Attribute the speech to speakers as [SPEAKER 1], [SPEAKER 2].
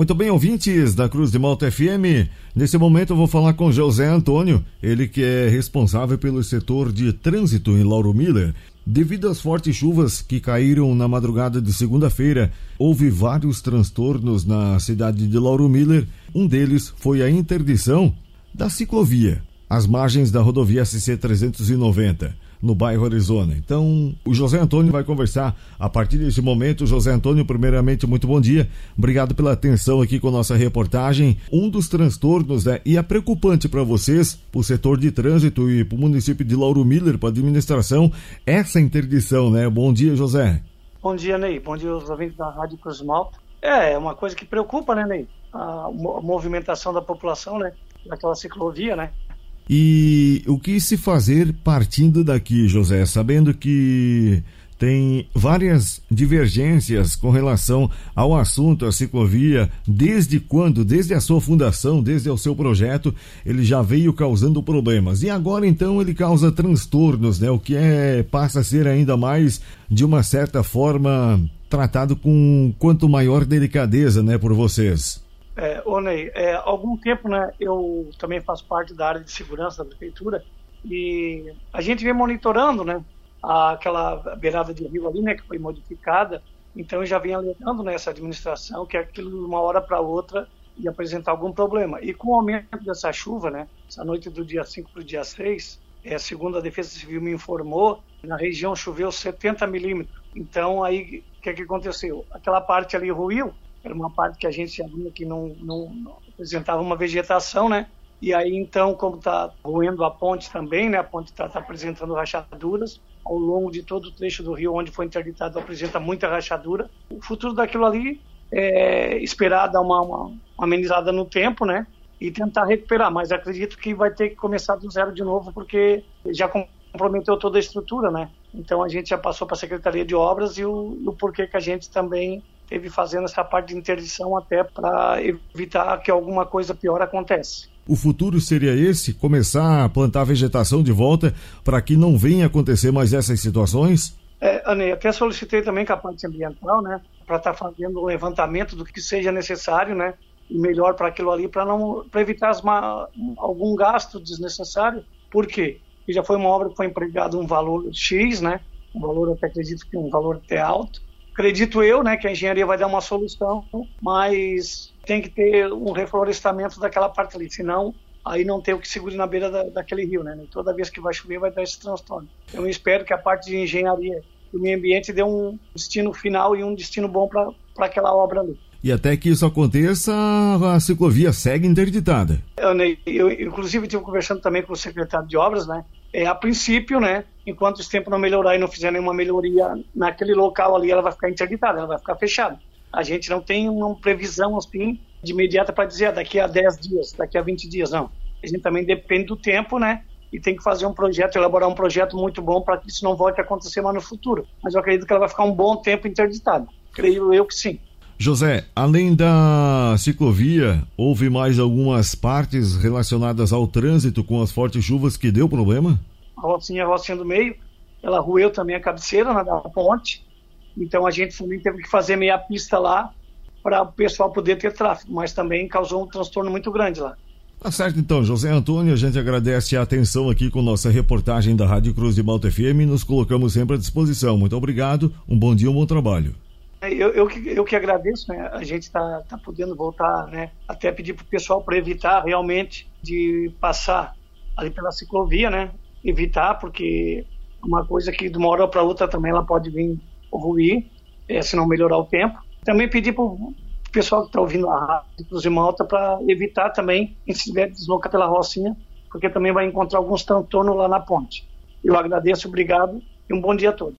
[SPEAKER 1] Muito bem, ouvintes da Cruz de Malta FM. Nesse momento eu vou falar com José Antônio, ele que é responsável pelo setor de trânsito em Lauro Miller. Devido às fortes chuvas que caíram na madrugada de segunda-feira, houve vários transtornos na cidade de Lauro Miller. Um deles foi a interdição da ciclovia, às margens da rodovia SC 390 no bairro Arizona. Então, o José Antônio vai conversar a partir desse momento. José Antônio, primeiramente, muito bom dia. Obrigado pela atenção aqui com nossa reportagem. Um dos transtornos, né, e é preocupante para vocês, o setor de trânsito e para o município de Lauro Miller, para a administração, essa interdição, né? Bom dia, José.
[SPEAKER 2] Bom dia, Ney. Bom dia aos ouvintes da Rádio Cruz Malta. É, é uma coisa que preocupa, né, Ney? A movimentação da população, né? Naquela ciclovia, né?
[SPEAKER 1] E o que se fazer partindo daqui, José, sabendo que tem várias divergências com relação ao assunto, a ciclovia, desde quando, desde a sua fundação, desde o seu projeto, ele já veio causando problemas. E agora então ele causa transtornos, né? O que é passa a ser ainda mais de uma certa forma tratado com quanto maior delicadeza, né, por vocês.
[SPEAKER 2] É, ô Ney, é, há algum tempo, né, eu também faço parte da área de segurança da prefeitura e a gente vem monitorando, né, aquela beirada de rio ali, né, que foi modificada. Então eu já vem alertando nessa administração que aquilo de uma hora para outra ia apresentar algum problema. E com o aumento dessa chuva, né, essa noite do dia 5 para o dia 6, é, segundo a Defesa Civil me informou, na região choveu 70 milímetros. Então aí o que, que aconteceu? Aquela parte ali ruiu, era uma parte que a gente sabia que não, não, não apresentava uma vegetação, né? E aí, então, como está roendo a ponte também, né? A ponte está tá apresentando rachaduras. Ao longo de todo o trecho do rio onde foi interditado, apresenta muita rachadura. O futuro daquilo ali é esperar dar uma, uma, uma amenizada no tempo, né? E tentar recuperar. Mas acredito que vai ter que começar do zero de novo, porque já comprometeu toda a estrutura, né? Então a gente já passou para a Secretaria de Obras e o, o porquê que a gente também teve fazendo essa parte de interdição até para evitar que alguma coisa pior aconteça.
[SPEAKER 1] O futuro seria esse? Começar a plantar vegetação de volta para que não venha acontecer mais essas situações?
[SPEAKER 2] É, até solicitei também com a parte ambiental, né, para estar tá fazendo o levantamento do que seja necessário, né, e melhor para aquilo ali, para não pra evitar algum gasto desnecessário. Por quê? Porque já foi uma obra que foi empregado um valor X, né, um valor, até acredito que um valor até alto, Acredito eu, né, que a engenharia vai dar uma solução, mas tem que ter um reflorestamento daquela parte ali, senão aí não tem o que segure na beira da, daquele rio, né? Toda vez que vai chover vai dar esse transtorno. Eu espero que a parte de engenharia do meio ambiente dê um destino final e um destino bom para aquela obra ali.
[SPEAKER 1] E até que isso aconteça, a ciclovia segue interditada.
[SPEAKER 2] Eu, eu inclusive, estive conversando também com o secretário de obras, né? É, a princípio, né, enquanto esse tempo não melhorar e não fizer nenhuma melhoria naquele local ali, ela vai ficar interditada, ela vai ficar fechada. A gente não tem uma previsão assim de imediata para dizer ah, daqui a 10 dias, daqui a 20 dias, não. A gente também depende do tempo, né? E tem que fazer um projeto, elaborar um projeto muito bom para que isso não volte a acontecer mais no futuro. Mas eu acredito que ela vai ficar um bom tempo interditada. Creio eu que sim.
[SPEAKER 1] José, além da ciclovia, houve mais algumas partes relacionadas ao trânsito com as fortes chuvas que deu problema?
[SPEAKER 2] A rocinha, a rocinha do meio, ela roeu também a cabeceira né, da ponte, então a gente também teve que fazer meia pista lá para o pessoal poder ter tráfego, mas também causou um transtorno muito grande lá.
[SPEAKER 1] Tá certo então, José Antônio, a gente agradece a atenção aqui com nossa reportagem da Rádio Cruz de Malta FM e nos colocamos sempre à disposição. Muito obrigado, um bom dia, um bom trabalho.
[SPEAKER 2] Eu, eu, que, eu que agradeço, né? A gente está tá podendo voltar, né? Até pedir para o pessoal para evitar realmente de passar ali pela ciclovia, né? Evitar, porque uma coisa que de uma hora para outra também ela pode vir ruir, é, se não melhorar o tempo. Também pedir para o pessoal que está ouvindo a rádio de Malta para evitar também, se estiver deslocar pela Rocinha, porque também vai encontrar alguns transtornos lá na ponte. Eu agradeço, obrigado e um bom dia a todos.